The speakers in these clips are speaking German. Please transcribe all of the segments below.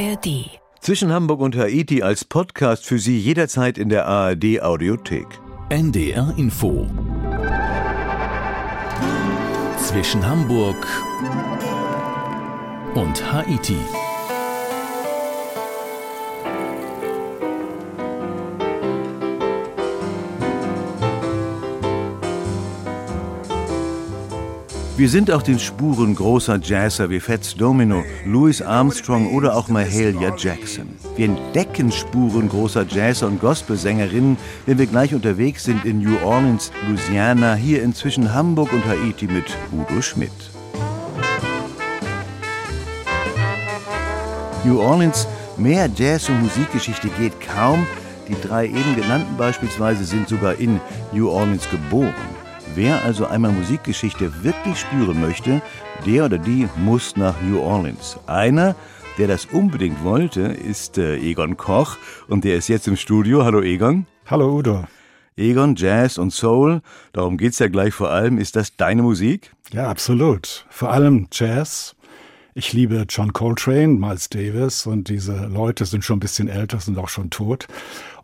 ARD. Zwischen Hamburg und Haiti als Podcast für Sie jederzeit in der ARD Audiothek. NDR Info. Zwischen Hamburg und Haiti. Wir sind auf den Spuren großer Jazzer wie Fats Domino, Louis Armstrong oder auch Mahalia Jackson. Wir entdecken Spuren großer Jazzer und Gospelsängerinnen, wenn wir gleich unterwegs sind in New Orleans, Louisiana, hier inzwischen Hamburg und Haiti mit Udo Schmidt. New Orleans, mehr Jazz- und Musikgeschichte geht kaum. Die drei eben genannten beispielsweise sind sogar in New Orleans geboren. Wer also einmal Musikgeschichte wirklich spüren möchte, der oder die muss nach New Orleans. Einer, der das unbedingt wollte, ist äh, Egon Koch und der ist jetzt im Studio. Hallo Egon. Hallo Udo. Egon, Jazz und Soul, darum geht's ja gleich vor allem. Ist das deine Musik? Ja, absolut. Vor allem Jazz. Ich liebe John Coltrane, Miles Davis und diese Leute sind schon ein bisschen älter, sind auch schon tot.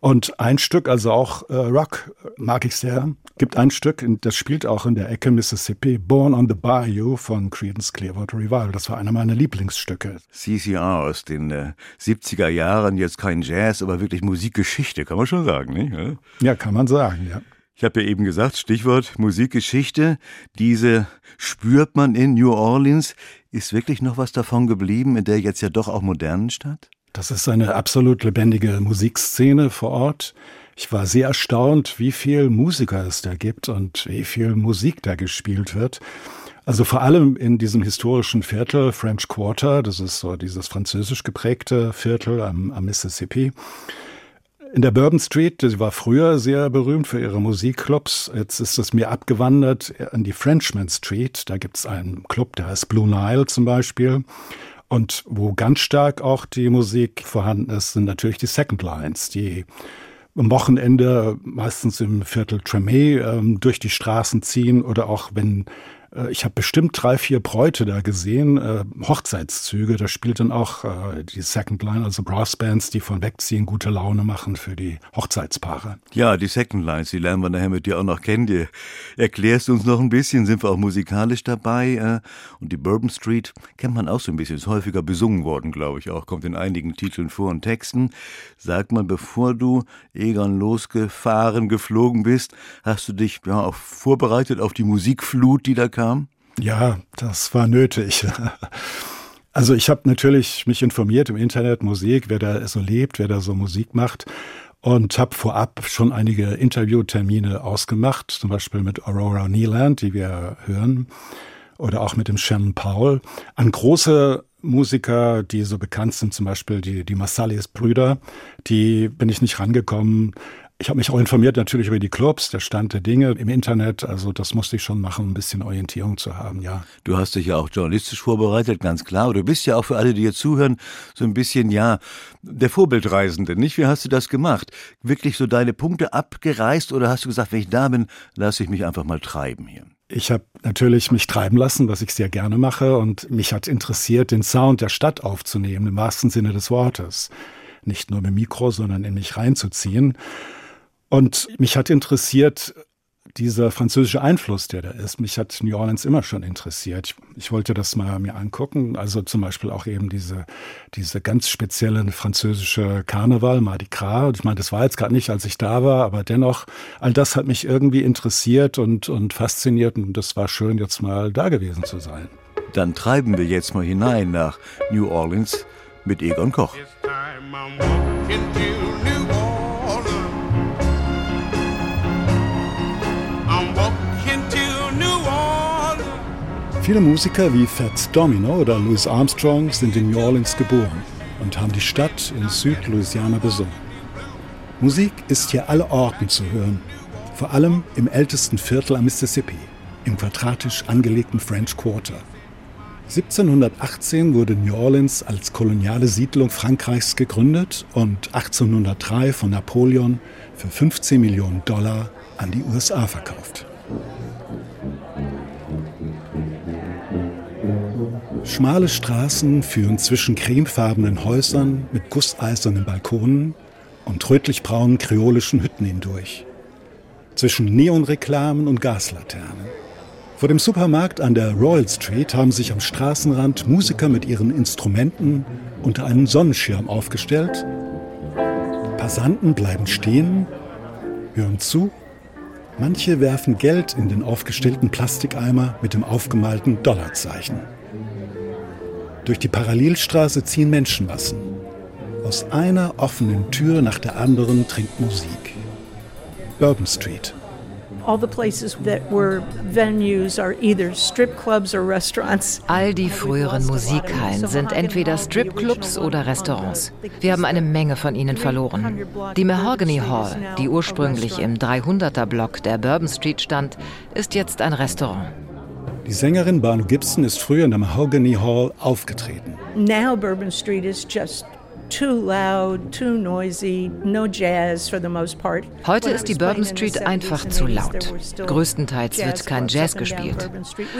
Und ein Stück, also auch äh, Rock, mag ich sehr. Gibt ein Stück, das spielt auch in der Ecke Mississippi, Born on the Bayou von Creedence Clearwater Revival. Das war einer meiner Lieblingsstücke. CCR aus den äh, 70er Jahren, jetzt kein Jazz, aber wirklich Musikgeschichte, kann man schon sagen, nicht? Ja, ja kann man sagen, ja. Ich habe ja eben gesagt, Stichwort Musikgeschichte. Diese spürt man in New Orleans. Ist wirklich noch was davon geblieben in der jetzt ja doch auch modernen Stadt? Das ist eine absolut lebendige Musikszene vor Ort. Ich war sehr erstaunt, wie viel Musiker es da gibt und wie viel Musik da gespielt wird. Also vor allem in diesem historischen Viertel French Quarter, das ist so dieses französisch geprägte Viertel am, am Mississippi. In der Bourbon Street, sie war früher sehr berühmt für ihre Musikclubs. Jetzt ist es mir abgewandert an die Frenchman Street. Da gibt es einen Club, der heißt Blue Nile zum Beispiel. Und wo ganz stark auch die Musik vorhanden ist, sind natürlich die Second Lines, die am Wochenende meistens im Viertel Tremé ähm, durch die Straßen ziehen oder auch wenn ich habe bestimmt drei, vier Bräute da gesehen, äh, Hochzeitszüge. Da spielt dann auch äh, die Second Line, also Brassbands, die von wegziehen, gute Laune machen für die Hochzeitspaare. Ja, die Second Lines, die lernen wir nachher mit dir auch noch kennen. Die erklärst du uns noch ein bisschen, sind wir auch musikalisch dabei. Äh, und die Bourbon Street kennt man auch so ein bisschen, ist häufiger besungen worden, glaube ich auch, kommt in einigen Titeln vor und Texten. Sag mal, bevor du Egon losgefahren, geflogen bist, hast du dich ja auch vorbereitet auf die Musikflut, die da kam? Kam? Ja, das war nötig. Also ich habe natürlich mich informiert im Internet, Musik, wer da so lebt, wer da so Musik macht und habe vorab schon einige Interviewtermine ausgemacht, zum Beispiel mit Aurora Neeland, die wir hören, oder auch mit dem Shannon Powell, an große Musiker, die so bekannt sind, zum Beispiel die, die Massalis-Brüder, die bin ich nicht rangekommen. Ich habe mich auch informiert natürlich über die Clubs, der Stand der Dinge im Internet. Also das musste ich schon machen, ein bisschen Orientierung zu haben, ja. Du hast dich ja auch journalistisch vorbereitet, ganz klar. du bist ja auch für alle, die jetzt zuhören, so ein bisschen, ja, der Vorbildreisende, nicht? Wie hast du das gemacht? Wirklich so deine Punkte abgereist oder hast du gesagt, wenn ich da bin, lasse ich mich einfach mal treiben hier? Ich habe natürlich mich treiben lassen, was ich sehr gerne mache. Und mich hat interessiert, den Sound der Stadt aufzunehmen, im wahrsten Sinne des Wortes. Nicht nur mit dem Mikro, sondern in mich reinzuziehen. Und mich hat interessiert, dieser französische Einfluss, der da ist. Mich hat New Orleans immer schon interessiert. Ich, ich, wollte das mal mir angucken. Also zum Beispiel auch eben diese, diese ganz spezielle französische Karneval, Mardi Gras. Ich meine, das war jetzt gerade nicht, als ich da war, aber dennoch, all das hat mich irgendwie interessiert und, und fasziniert. Und das war schön, jetzt mal da gewesen zu sein. Dann treiben wir jetzt mal hinein nach New Orleans mit Egon Koch. Viele Musiker wie Fats Domino oder Louis Armstrong sind in New Orleans geboren und haben die Stadt in Südlouisiana besungen. Musik ist hier alle Orten zu hören, vor allem im ältesten Viertel am Mississippi, im quadratisch angelegten French Quarter. 1718 wurde New Orleans als koloniale Siedlung Frankreichs gegründet und 1803 von Napoleon für 15 Millionen Dollar an die USA verkauft. Schmale Straßen führen zwischen cremefarbenen Häusern mit gusseisernen Balkonen und rötlich-braunen kreolischen Hütten hindurch. Zwischen Neonreklamen und Gaslaternen. Vor dem Supermarkt an der Royal Street haben sich am Straßenrand Musiker mit ihren Instrumenten unter einem Sonnenschirm aufgestellt. Passanten bleiben stehen, hören zu. Manche werfen Geld in den aufgestellten Plastikeimer mit dem aufgemalten Dollarzeichen. Durch die Parallelstraße ziehen Menschenmassen. Aus einer offenen Tür nach der anderen dringt Musik. Bourbon Street. All the places that were venues are either strip clubs or restaurants. All die früheren Musikhallen sind entweder Stripclubs oder Restaurants. Wir haben eine Menge von ihnen verloren. Die Mahogany Hall, die ursprünglich im 300er Block der Bourbon Street stand, ist jetzt ein Restaurant. Die Sängerin Barnum Gibson ist früher in der Mahogany Hall aufgetreten. Now Bourbon Street is just Heute ist die Bourbon Street einfach zu laut. Größtenteils wird kein Jazz gespielt.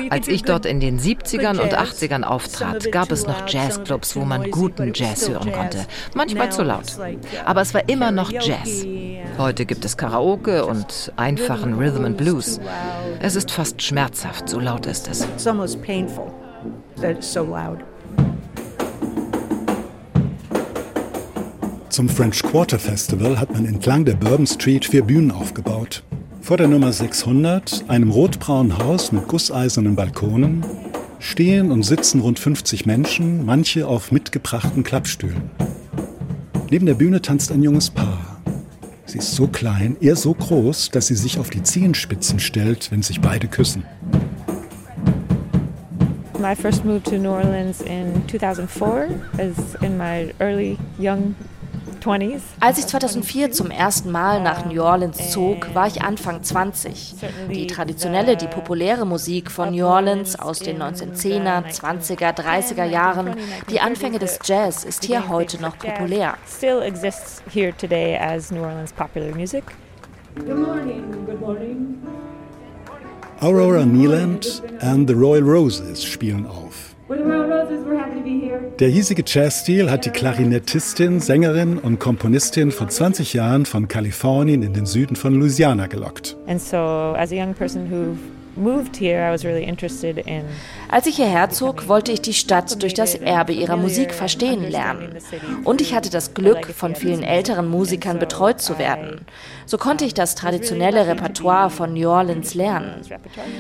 Als ich dort in den 70ern und 80ern auftrat, gab es noch Jazzclubs, wo man guten Jazz hören konnte. Manchmal zu laut. Aber es war immer noch Jazz. Heute gibt es Karaoke und einfachen Rhythm and Blues. Es ist fast schmerzhaft, so laut ist es. It's almost painful that it's so loud. Zum French Quarter Festival hat man entlang der Bourbon Street vier Bühnen aufgebaut. Vor der Nummer 600, einem rotbraunen Haus mit gusseisernen Balkonen, stehen und sitzen rund 50 Menschen, manche auf mitgebrachten Klappstühlen. Neben der Bühne tanzt ein junges Paar. Sie ist so klein, er so groß, dass sie sich auf die Zehenspitzen stellt, wenn sich beide küssen. My first move to New Orleans in 2004 is in my early young als ich 2004 zum ersten Mal nach New Orleans zog, war ich Anfang 20. Die traditionelle, die populäre Musik von New Orleans aus den 1910er, 20er, 30er Jahren, die Anfänge des Jazz ist hier heute noch populär. Aurora Neeland and the Royal Roses spielen auf. Der hiesige Jazzstil hat die Klarinettistin, Sängerin und Komponistin vor 20 Jahren von Kalifornien in den Süden von Louisiana gelockt. And so as a young person who moved here, I was really interested in als ich hierher zog, wollte ich die Stadt durch das Erbe ihrer Musik verstehen lernen. Und ich hatte das Glück, von vielen älteren Musikern betreut zu werden. So konnte ich das traditionelle Repertoire von New Orleans lernen.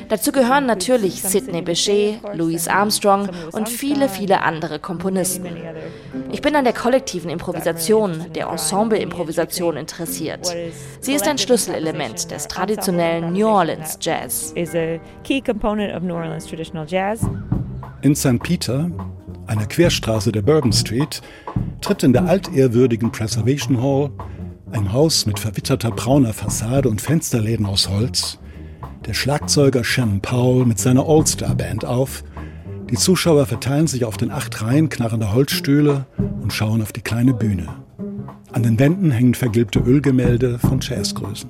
Dazu gehören natürlich Sidney Bechet, Louis Armstrong und viele, viele andere Komponisten. Ich bin an der kollektiven Improvisation, der Ensemble-Improvisation interessiert. Sie ist ein Schlüsselelement des traditionellen New Orleans Jazz. In St. Peter, einer Querstraße der Bourbon Street, tritt in der altehrwürdigen Preservation Hall, ein Haus mit verwitterter brauner Fassade und Fensterläden aus Holz, der Schlagzeuger Shannon Powell mit seiner All-Star-Band auf. Die Zuschauer verteilen sich auf den acht Reihen knarrender Holzstühle und schauen auf die kleine Bühne. An den Wänden hängen vergilbte Ölgemälde von Jazzgrößen.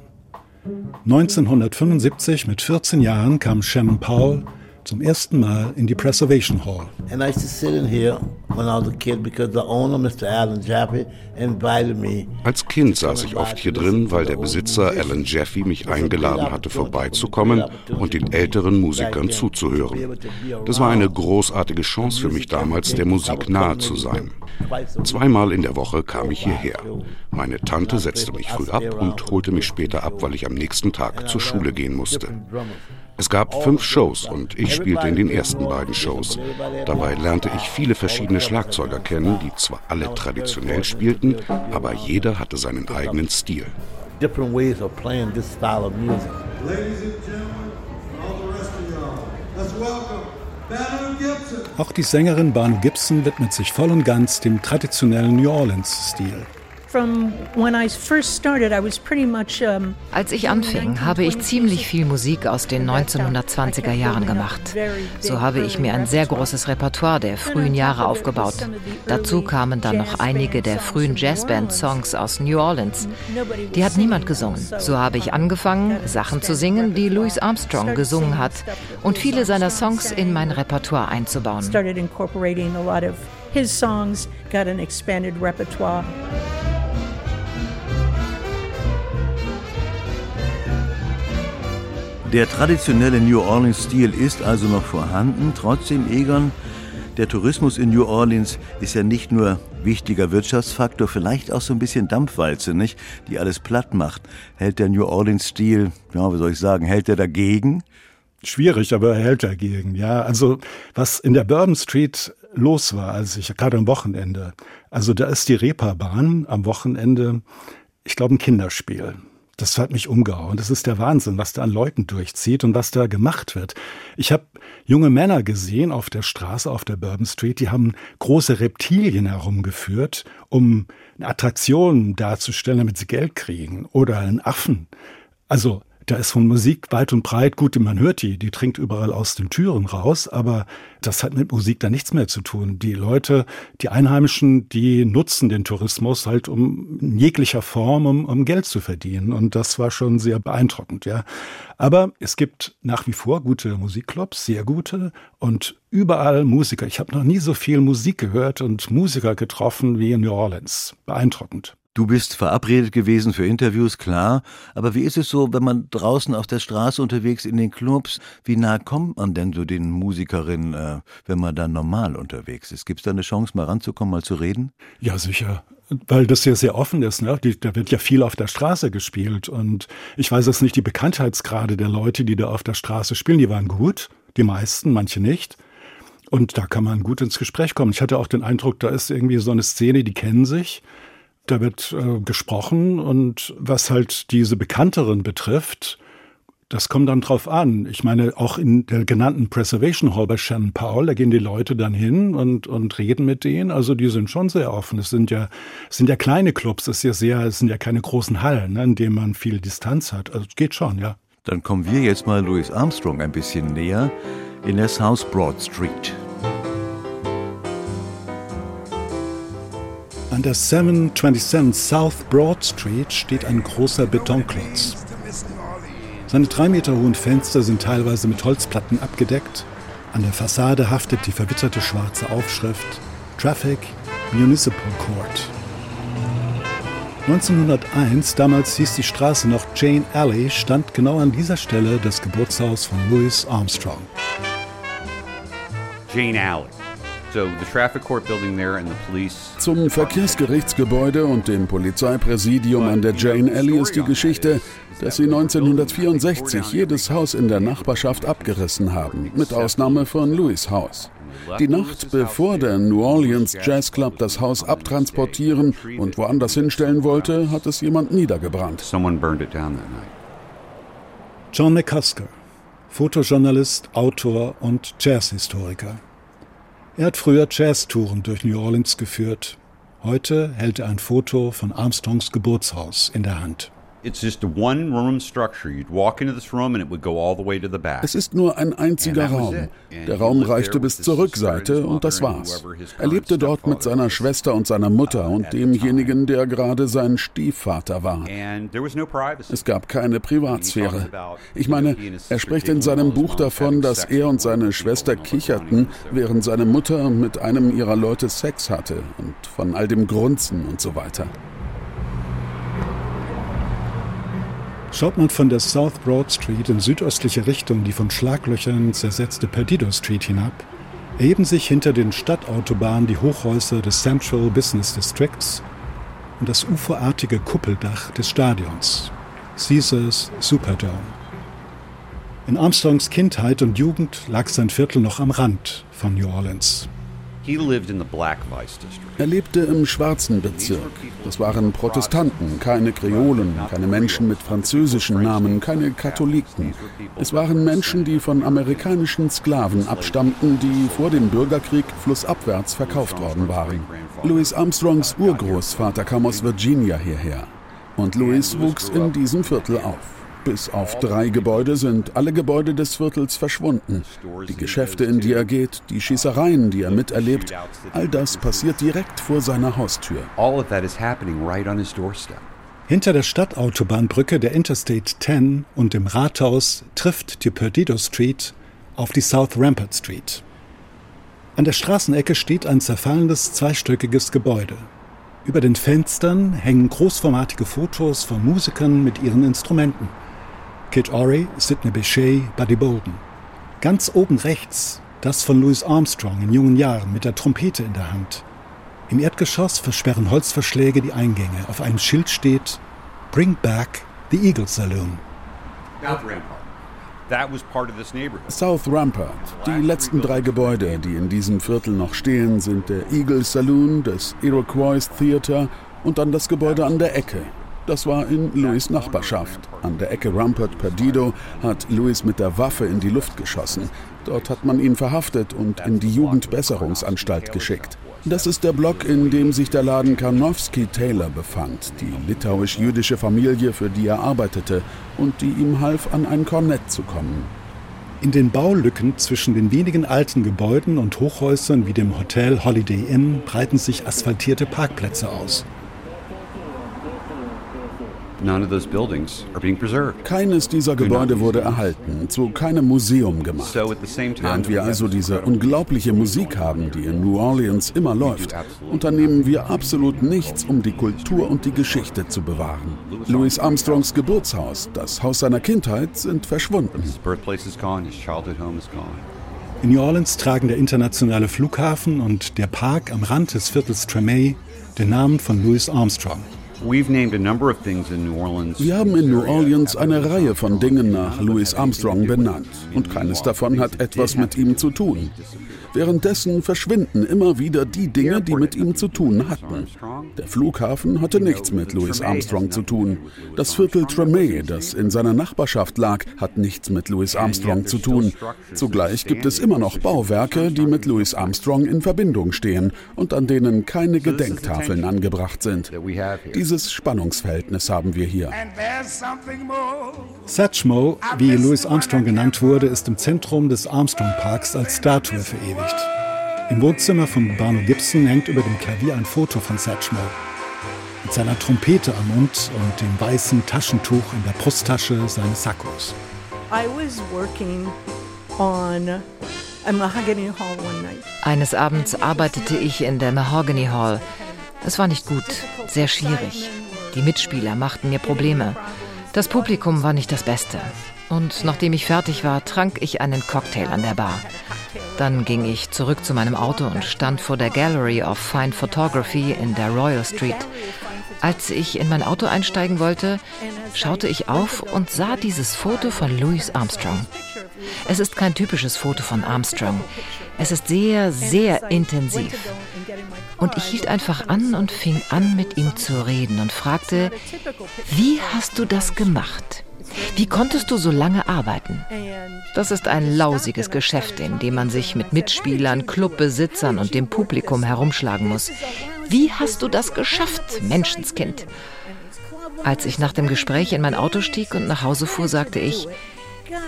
1975 mit 14 Jahren kam Shannon Powell zum ersten Mal in die Preservation Hall. And I used to sit in here when I was a kid because the owner, Mr. Alan Jaffe, invited me. Als Kind saß ich oft hier drin, weil der Besitzer Alan Jaffe mich eingeladen hatte, vorbeizukommen und den älteren Musikern zuzuhören. Das war eine großartige Chance für mich damals, der Musik nahe zu sein. Zweimal in der Woche kam ich hierher. Meine Tante setzte mich früh ab und holte mich später ab, weil ich am nächsten Tag zur Schule gehen musste. Es gab fünf Shows und ich spielte in den ersten beiden Shows. Dabei lernte ich viele verschiedene Schlagzeuger kennen, die zwar alle traditionell spielten, aber jeder hatte seinen eigenen Stil. Auch die Sängerin Barnum Gibson widmet sich voll und ganz dem traditionellen New Orleans-Stil. Als ich anfing, habe ich ziemlich viel Musik aus den 1920er Jahren gemacht. So habe ich mir ein sehr großes Repertoire der frühen Jahre aufgebaut. Dazu kamen dann noch einige der frühen Jazzband-Songs aus New Orleans. Die hat niemand gesungen. So habe ich angefangen, Sachen zu singen, die Louis Armstrong gesungen hat und viele seiner Songs in mein Repertoire einzubauen. His songs got an expanded repertoire. Der traditionelle New Orleans-Stil ist also noch vorhanden. Trotzdem, Egon, der Tourismus in New Orleans ist ja nicht nur wichtiger Wirtschaftsfaktor, vielleicht auch so ein bisschen Dampfwalze, nicht? Die alles platt macht. Hält der New Orleans-Stil, ja, wie soll ich sagen, hält er dagegen? Schwierig, aber er hält dagegen, ja. Also, was in der Bourbon Street los war, als ich gerade am Wochenende, also da ist die Reeperbahn am Wochenende, ich glaube, ein Kinderspiel. Das hat mich umgehauen. Das ist der Wahnsinn, was da an Leuten durchzieht und was da gemacht wird. Ich habe junge Männer gesehen auf der Straße, auf der Bourbon Street, die haben große Reptilien herumgeführt, um eine Attraktion darzustellen, damit sie Geld kriegen. Oder einen Affen. Also da ist von Musik weit und breit, gut, man hört die, die trinkt überall aus den Türen raus, aber das hat mit Musik da nichts mehr zu tun. Die Leute, die Einheimischen, die nutzen den Tourismus halt um in jeglicher Form, um, um Geld zu verdienen. Und das war schon sehr beeindruckend, ja. Aber es gibt nach wie vor gute Musikclubs, sehr gute und überall Musiker. Ich habe noch nie so viel Musik gehört und Musiker getroffen wie in New Orleans. Beeindruckend. Du bist verabredet gewesen für Interviews, klar. Aber wie ist es so, wenn man draußen auf der Straße unterwegs in den Clubs, wie nah kommt man denn zu den Musikerinnen, äh, wenn man da normal unterwegs ist? Gibt es da eine Chance, mal ranzukommen, mal zu reden? Ja, sicher. Weil das ja sehr offen ist, ne? Die, da wird ja viel auf der Straße gespielt. Und ich weiß jetzt nicht, die Bekanntheitsgrade der Leute, die da auf der Straße spielen, die waren gut. Die meisten, manche nicht. Und da kann man gut ins Gespräch kommen. Ich hatte auch den Eindruck, da ist irgendwie so eine Szene, die kennen sich. Da wird äh, gesprochen und was halt diese Bekannteren betrifft, das kommt dann drauf an. Ich meine, auch in der genannten Preservation Hall bei Shannon Powell, da gehen die Leute dann hin und, und reden mit denen. Also die sind schon sehr offen. Es sind ja, es sind ja kleine Clubs, es, ist ja sehr, es sind ja keine großen Hallen, ne, in denen man viel Distanz hat. Also geht schon, ja. Dann kommen wir jetzt mal Louis Armstrong ein bisschen näher in der South Broad Street. An der 727 South Broad Street steht ein großer Betonklotz. Seine drei Meter hohen Fenster sind teilweise mit Holzplatten abgedeckt. An der Fassade haftet die verwitterte schwarze Aufschrift Traffic Municipal Court. 1901, damals hieß die Straße noch Jane Alley, stand genau an dieser Stelle das Geburtshaus von Louis Armstrong. Jane Alley. Zum Verkehrsgerichtsgebäude und dem Polizeipräsidium an der Jane Alley ist die Geschichte, dass sie 1964 jedes Haus in der Nachbarschaft abgerissen haben, mit Ausnahme von Louis Haus. Die Nacht, bevor der New Orleans Jazz Club das Haus abtransportieren und woanders hinstellen wollte, hat es jemand niedergebrannt. John McCusker, Fotojournalist, Autor und Jazzhistoriker. Er hat früher Jazztouren durch New Orleans geführt. Heute hält er ein Foto von Armstrongs Geburtshaus in der Hand. Es ist nur ein einziger Raum. Der Raum reichte bis zur Rückseite und das war's. Er lebte dort mit seiner Schwester und seiner Mutter und demjenigen, der gerade sein Stiefvater war. Es gab keine Privatsphäre. Ich meine, er spricht in seinem Buch davon, dass er und seine Schwester kicherten, während seine Mutter mit einem ihrer Leute Sex hatte und von all dem Grunzen und so weiter. Schaut man von der South Broad Street in südöstliche Richtung die von Schlaglöchern zersetzte Perdido Street hinab, erheben sich hinter den Stadtautobahnen die Hochhäuser des Central Business Districts und das uferartige Kuppeldach des Stadions, Caesars Superdome. In Armstrongs Kindheit und Jugend lag sein Viertel noch am Rand von New Orleans. Er lebte im schwarzen Bezirk. Das waren Protestanten, keine Kreolen, keine Menschen mit französischen Namen, keine Katholiken. Es waren Menschen, die von amerikanischen Sklaven abstammten, die vor dem Bürgerkrieg flussabwärts verkauft worden waren. Louis Armstrongs Urgroßvater kam aus Virginia hierher. Und Louis wuchs in diesem Viertel auf. Bis auf drei Gebäude sind alle Gebäude des Viertels verschwunden. Die Geschäfte, in die er geht, die Schießereien, die er miterlebt, all das passiert direkt vor seiner Haustür. Hinter der Stadtautobahnbrücke der Interstate 10 und dem Rathaus trifft die Perdido Street auf die South Rampart Street. An der Straßenecke steht ein zerfallendes zweistöckiges Gebäude. Über den Fenstern hängen großformatige Fotos von Musikern mit ihren Instrumenten. Kid Ory, Sidney Bechet, Buddy Bolden. Ganz oben rechts das von Louis Armstrong in jungen Jahren mit der Trompete in der Hand. Im Erdgeschoss versperren Holzverschläge die Eingänge. Auf einem Schild steht Bring Back the Eagle Saloon. South Rampart. Die letzten drei Gebäude, die in diesem Viertel noch stehen, sind der Eagle Saloon, das Iroquois Theater und dann das Gebäude an der Ecke, das war in Louis Nachbarschaft. An der Ecke Rampart Perdido hat Louis mit der Waffe in die Luft geschossen. Dort hat man ihn verhaftet und in die Jugendbesserungsanstalt geschickt. Das ist der Block, in dem sich der Laden Karnowski Taylor befand, die litauisch-jüdische Familie, für die er arbeitete und die ihm half, an ein Kornett zu kommen. In den Baulücken zwischen den wenigen alten Gebäuden und Hochhäusern wie dem Hotel Holiday Inn breiten sich asphaltierte Parkplätze aus. Keines dieser Gebäude wurde erhalten, zu keinem Museum gemacht. Während wir also diese unglaubliche Musik haben, die in New Orleans immer läuft, unternehmen wir absolut nichts, um die Kultur und die Geschichte zu bewahren. Louis Armstrongs Geburtshaus, das Haus seiner Kindheit, sind verschwunden. In New Orleans tragen der internationale Flughafen und der Park am Rand des Viertels Tremay den Namen von Louis Armstrong. Wir haben in New Orleans eine Reihe von Dingen nach Louis Armstrong benannt und keines davon hat etwas mit ihm zu tun. Währenddessen verschwinden immer wieder die Dinge, die mit ihm zu tun hatten. Der Flughafen hatte nichts mit Louis Armstrong zu tun. Das Viertel Tremay, das in seiner Nachbarschaft lag, hat nichts mit Louis Armstrong zu tun. Zugleich gibt es immer noch Bauwerke, die mit Louis Armstrong in Verbindung stehen und an denen keine Gedenktafeln angebracht sind. Dieses Spannungsverhältnis haben wir hier. Satchmo, wie Louis Armstrong genannt wurde, ist im Zentrum des Armstrong Parks als Statue verewigt verewigt. Im Wohnzimmer von Barney Gibson hängt über dem Klavier ein Foto von Satchmo. Mit seiner Trompete am Mund und dem weißen Taschentuch in der Brusttasche seines Sakkos. Eines Abends arbeitete ich in der Mahogany Hall. Es war nicht gut, sehr schwierig. Die Mitspieler machten mir Probleme. Das Publikum war nicht das Beste. Und nachdem ich fertig war, trank ich einen Cocktail an der Bar. Dann ging ich zurück zu meinem Auto und stand vor der Gallery of Fine Photography in der Royal Street. Als ich in mein Auto einsteigen wollte, schaute ich auf und sah dieses Foto von Louis Armstrong. Es ist kein typisches Foto von Armstrong. Es ist sehr, sehr intensiv. Und ich hielt einfach an und fing an, mit ihm zu reden und fragte, wie hast du das gemacht? Wie konntest du so lange arbeiten? Das ist ein lausiges Geschäft, in dem man sich mit Mitspielern, Clubbesitzern und dem Publikum herumschlagen muss. Wie hast du das geschafft, Menschenskind? Als ich nach dem Gespräch in mein Auto stieg und nach Hause fuhr, sagte ich,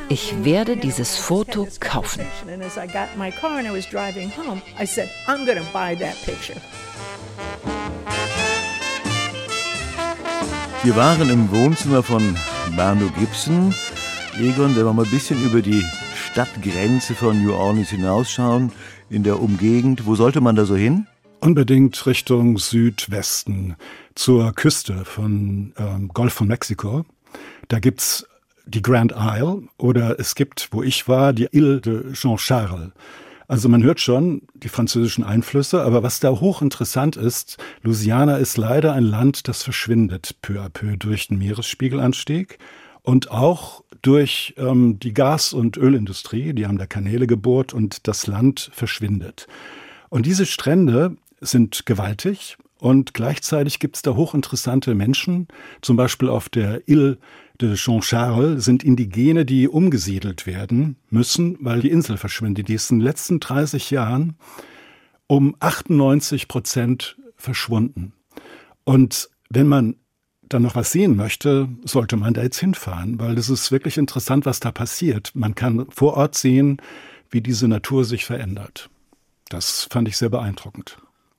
ich werde dieses Foto kaufen. Wir waren im Wohnzimmer von Barno Gibson. Egon, wenn wir mal ein bisschen über die Stadtgrenze von New Orleans hinausschauen, in der Umgegend, wo sollte man da so hin? Unbedingt Richtung Südwesten, zur Küste von ähm, Golf von Mexiko. Da gibt's die Grand Isle oder es gibt, wo ich war, die Ile de Jean-Charles. Also man hört schon die französischen Einflüsse, aber was da hochinteressant ist, Louisiana ist leider ein Land, das verschwindet peu à peu durch den Meeresspiegelanstieg und auch durch ähm, die Gas- und Ölindustrie. Die haben da Kanäle gebohrt und das Land verschwindet. Und diese Strände sind gewaltig und gleichzeitig gibt es da hochinteressante Menschen, zum Beispiel auf der Ile de Jean-Charles sind Indigene, die umgesiedelt werden müssen, weil die Insel verschwindet. Die ist in den letzten 30 Jahren um 98 Prozent verschwunden. Und wenn man dann noch was sehen möchte, sollte man da jetzt hinfahren, weil es ist wirklich interessant, was da passiert. Man kann vor Ort sehen, wie diese Natur sich verändert. Das fand ich sehr beeindruckend.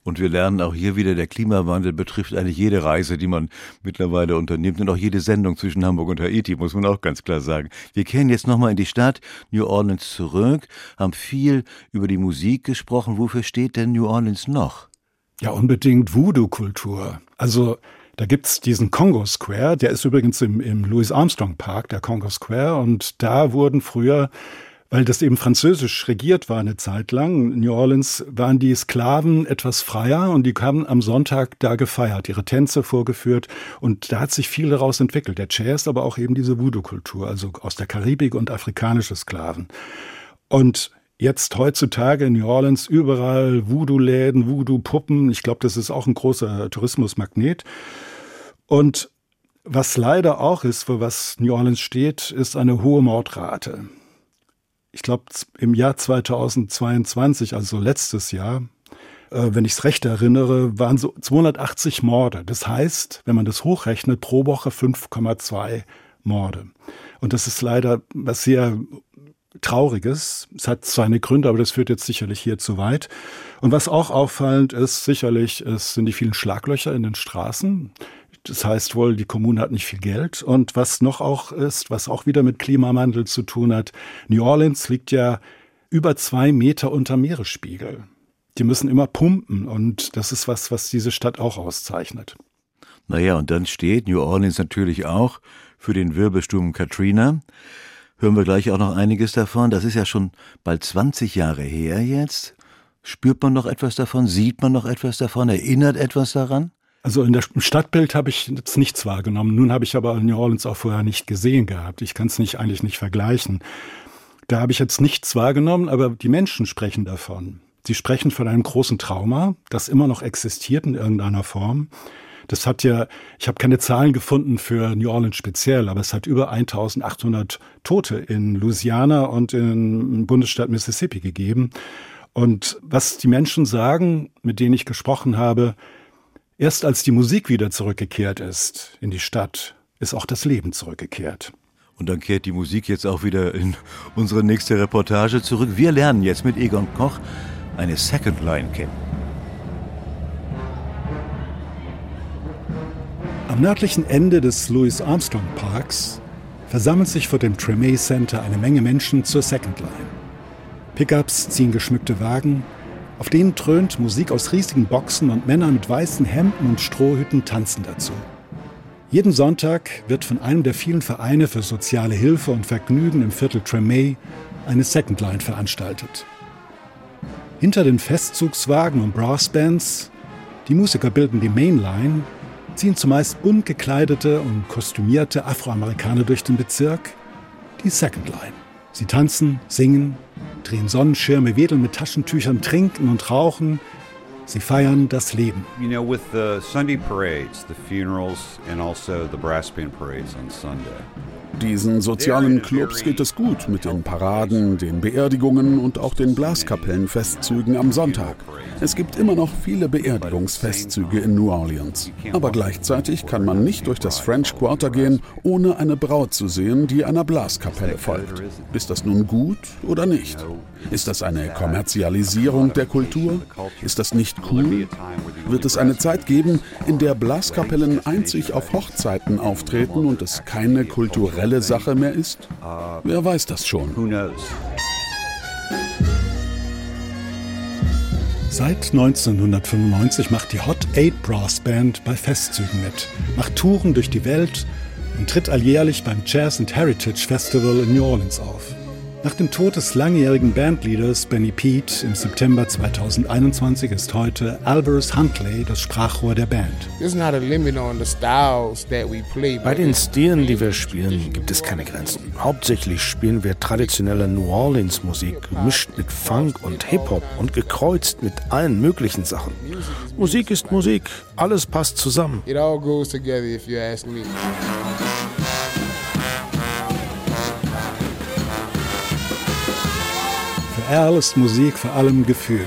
Und wir lernen auch hier wieder, der Klimawandel betrifft eigentlich jede Reise, die man mittlerweile unternimmt und auch jede Sendung zwischen Hamburg und Haiti, muss man auch ganz klar sagen. Wir kehren jetzt nochmal in die Stadt New Orleans zurück, haben viel über die Musik gesprochen. Wofür steht denn New Orleans noch? Ja, unbedingt Voodoo-Kultur. Also da gibt's diesen Congo Square, der ist übrigens im, im Louis Armstrong Park, der Congo Square, und da wurden früher weil das eben französisch regiert war eine Zeit lang. In New Orleans waren die Sklaven etwas freier und die haben am Sonntag da gefeiert, ihre Tänze vorgeführt und da hat sich viel daraus entwickelt. Der Jazz, aber auch eben diese Voodoo-Kultur, also aus der Karibik und afrikanische Sklaven. Und jetzt heutzutage in New Orleans überall Voodoo-Läden, Voodoo-Puppen. Ich glaube, das ist auch ein großer Tourismusmagnet. Und was leider auch ist, für was New Orleans steht, ist eine hohe Mordrate ich glaube, im Jahr 2022, also letztes Jahr, äh, wenn ich es recht erinnere, waren so 280 Morde. Das heißt, wenn man das hochrechnet, pro Woche 5,2 Morde. Und das ist leider was sehr Trauriges. Es hat seine Gründe, aber das führt jetzt sicherlich hier zu weit. Und was auch auffallend ist, sicherlich, es sind die vielen Schlaglöcher in den Straßen. Das heißt wohl, die Kommune hat nicht viel Geld. Und was noch auch ist, was auch wieder mit Klimawandel zu tun hat, New Orleans liegt ja über zwei Meter unter Meeresspiegel. Die müssen immer pumpen und das ist was, was diese Stadt auch auszeichnet. Naja, und dann steht New Orleans natürlich auch für den Wirbelsturm Katrina. Hören wir gleich auch noch einiges davon. Das ist ja schon bald 20 Jahre her jetzt. Spürt man noch etwas davon? Sieht man noch etwas davon? Erinnert etwas daran? Also in der, im Stadtbild habe ich jetzt nichts wahrgenommen. Nun habe ich aber New Orleans auch vorher nicht gesehen gehabt. Ich kann es nicht eigentlich nicht vergleichen. Da habe ich jetzt nichts wahrgenommen, aber die Menschen sprechen davon. Sie sprechen von einem großen Trauma, das immer noch existiert in irgendeiner Form. Das hat ja, ich habe keine Zahlen gefunden für New Orleans speziell, aber es hat über 1800 Tote in Louisiana und im Bundesstaat Mississippi gegeben. Und was die Menschen sagen, mit denen ich gesprochen habe, Erst als die Musik wieder zurückgekehrt ist in die Stadt, ist auch das Leben zurückgekehrt. Und dann kehrt die Musik jetzt auch wieder in unsere nächste Reportage zurück. Wir lernen jetzt mit Egon Koch eine Second Line kennen. Am nördlichen Ende des Louis Armstrong Parks versammelt sich vor dem Tremay Center eine Menge Menschen zur Second Line. Pickups ziehen geschmückte Wagen, auf denen dröhnt Musik aus riesigen Boxen und Männer mit weißen Hemden und Strohhüten tanzen dazu. Jeden Sonntag wird von einem der vielen Vereine für soziale Hilfe und Vergnügen im Viertel Tremay eine Second Line veranstaltet. Hinter den Festzugswagen und Brassbands, die Musiker bilden die Mainline, ziehen zumeist bunt gekleidete und kostümierte Afroamerikaner durch den Bezirk, die Second Line. Sie tanzen, singen, drehen Sonnenschirme, wedeln mit Taschentüchern, trinken und rauchen. Sie feiern das Leben. You know, with the Sunday parades, the funerals and also the brass band parades on Sunday. Diesen sozialen Clubs geht es gut mit den Paraden, den Beerdigungen und auch den Blaskapellenfestzügen am Sonntag. Es gibt immer noch viele Beerdigungsfestzüge in New Orleans. Aber gleichzeitig kann man nicht durch das French Quarter gehen, ohne eine Braut zu sehen, die einer Blaskapelle folgt. Ist das nun gut oder nicht? Ist das eine Kommerzialisierung der Kultur? Ist das nicht cool? Wird es eine Zeit geben, in der Blaskapellen einzig auf Hochzeiten auftreten und es keine kulturelle Sache mehr ist? Wer weiß das schon? Seit 1995 macht die Hot 8 Brass Band bei Festzügen mit, macht Touren durch die Welt und tritt alljährlich beim Jazz and Heritage Festival in New Orleans auf. Nach dem Tod des langjährigen Bandleaders Benny Pete im September 2021 ist heute Alvarez Huntley das Sprachrohr der Band. Bei den Stilen, die wir spielen, gibt es keine Grenzen. Hauptsächlich spielen wir traditionelle New Orleans Musik, gemischt mit Funk und Hip-Hop und gekreuzt mit allen möglichen Sachen. Musik ist Musik, alles passt zusammen. It all goes together if you ask me. Al ist Musik vor allem Gefühl.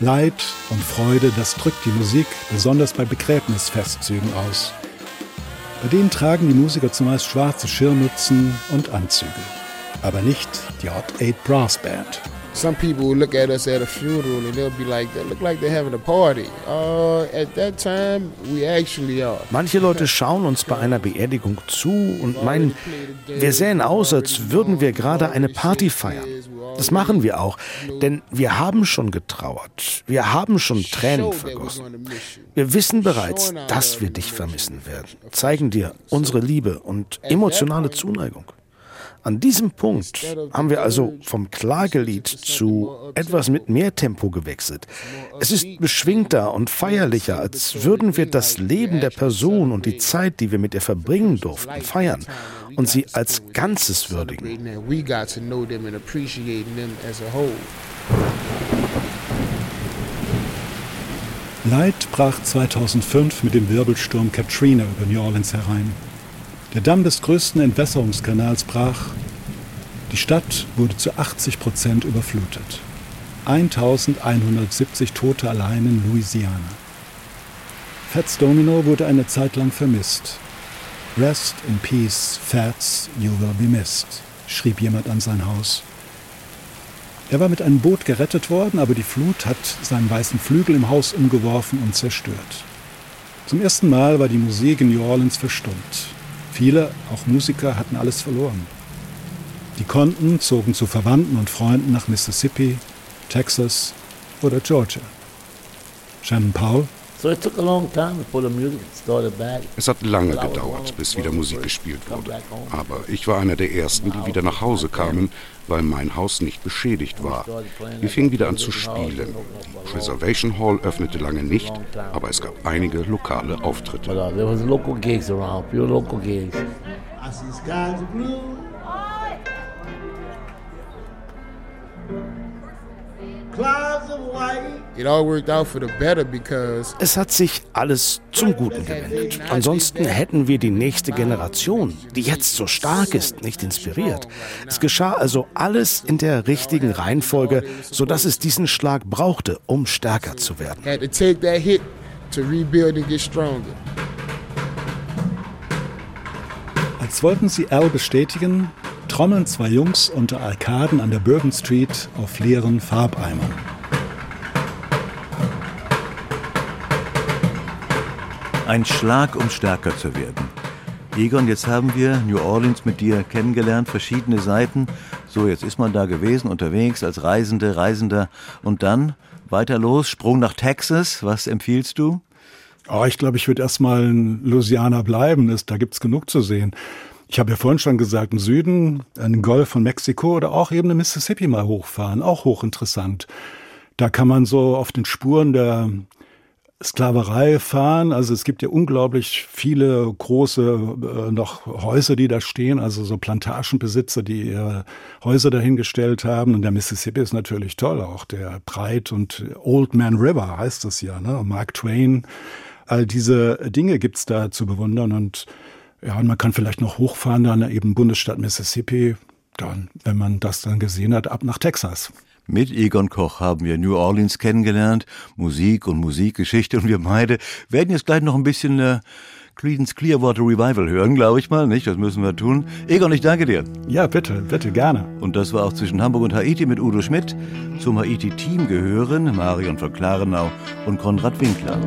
Leid und Freude, das drückt die Musik besonders bei Begräbnisfestzügen aus. Bei denen tragen die Musiker zumeist schwarze Schirmmützen und Anzüge, aber nicht die Hot 8 Brass Band. Some people will look at us at a funeral and they'll be like, they look like they're having a party. Uh, at that time, we actually are. Manche Leute schauen uns bei einer Beerdigung zu und meinen, wir sähen aus, als würden wir gerade eine Party feiern. Das machen wir auch, denn wir haben schon getrauert. Wir haben schon Tränen vergossen. Wir wissen bereits, dass wir dich vermissen werden, zeigen dir unsere Liebe und emotionale Zuneigung. An diesem Punkt haben wir also vom Klagelied zu etwas mit mehr Tempo gewechselt. Es ist beschwingter und feierlicher, als würden wir das Leben der Person und die Zeit, die wir mit ihr verbringen durften, feiern und sie als Ganzes würdigen. Leid brach 2005 mit dem Wirbelsturm Katrina über New Orleans herein. Der Damm des größten Entwässerungskanals brach. Die Stadt wurde zu 80 Prozent überflutet. 1170 Tote allein in Louisiana. Fats Domino wurde eine Zeit lang vermisst. Rest in peace, Fats, you will be missed, schrieb jemand an sein Haus. Er war mit einem Boot gerettet worden, aber die Flut hat seinen weißen Flügel im Haus umgeworfen und zerstört. Zum ersten Mal war die Musik in New Orleans verstummt. Viele, auch Musiker, hatten alles verloren. Die Konten zogen zu Verwandten und Freunden nach Mississippi, Texas oder Georgia. Shannon Es hat lange gedauert, bis wieder Musik gespielt wurde. Aber ich war einer der Ersten, die wieder nach Hause kamen, weil mein Haus nicht beschädigt war. Wir fingen wieder an zu spielen. Die Preservation Hall öffnete lange nicht, aber es gab einige lokale Auftritte. Es hat sich alles zum Guten gewendet. Ansonsten hätten wir die nächste Generation, die jetzt so stark ist, nicht inspiriert. Es geschah also alles in der richtigen Reihenfolge, sodass es diesen Schlag brauchte, um stärker zu werden. Als wollten sie Al bestätigen, trommeln zwei Jungs unter Arkaden an der Bourbon Street auf leeren Farbeimern. Ein Schlag, um stärker zu werden. Egon, jetzt haben wir New Orleans mit dir kennengelernt, verschiedene Seiten. So, jetzt ist man da gewesen, unterwegs als Reisende, Reisender. Und dann weiter los, Sprung nach Texas. Was empfiehlst du? Oh, ich glaube, ich würde erstmal in Louisiana bleiben. da gibt es genug zu sehen. Ich habe ja vorhin schon gesagt, im Süden, einen Golf von Mexiko oder auch eben den Mississippi mal hochfahren, auch hochinteressant. Da kann man so auf den Spuren der Sklaverei fahren. Also es gibt ja unglaublich viele große äh, noch Häuser, die da stehen, also so Plantagenbesitzer, die ihre Häuser dahingestellt haben. Und der Mississippi ist natürlich toll, auch der Breit und Old Man River heißt es ja, ne? Mark Twain. All diese Dinge gibt's da zu bewundern und ja, und man kann vielleicht noch hochfahren, dann eben Bundesstaat Mississippi, dann, wenn man das dann gesehen hat, ab nach Texas. Mit Egon Koch haben wir New Orleans kennengelernt, Musik und Musikgeschichte und wir beide werden jetzt gleich noch ein bisschen äh, Creedence Clearwater Revival hören, glaube ich mal, nicht? Das müssen wir tun. Egon, ich danke dir. Ja, bitte, bitte, gerne. Und das war auch zwischen Hamburg und Haiti mit Udo Schmidt. Zum Haiti-Team gehören Marion von Klarenau und Konrad Winkler.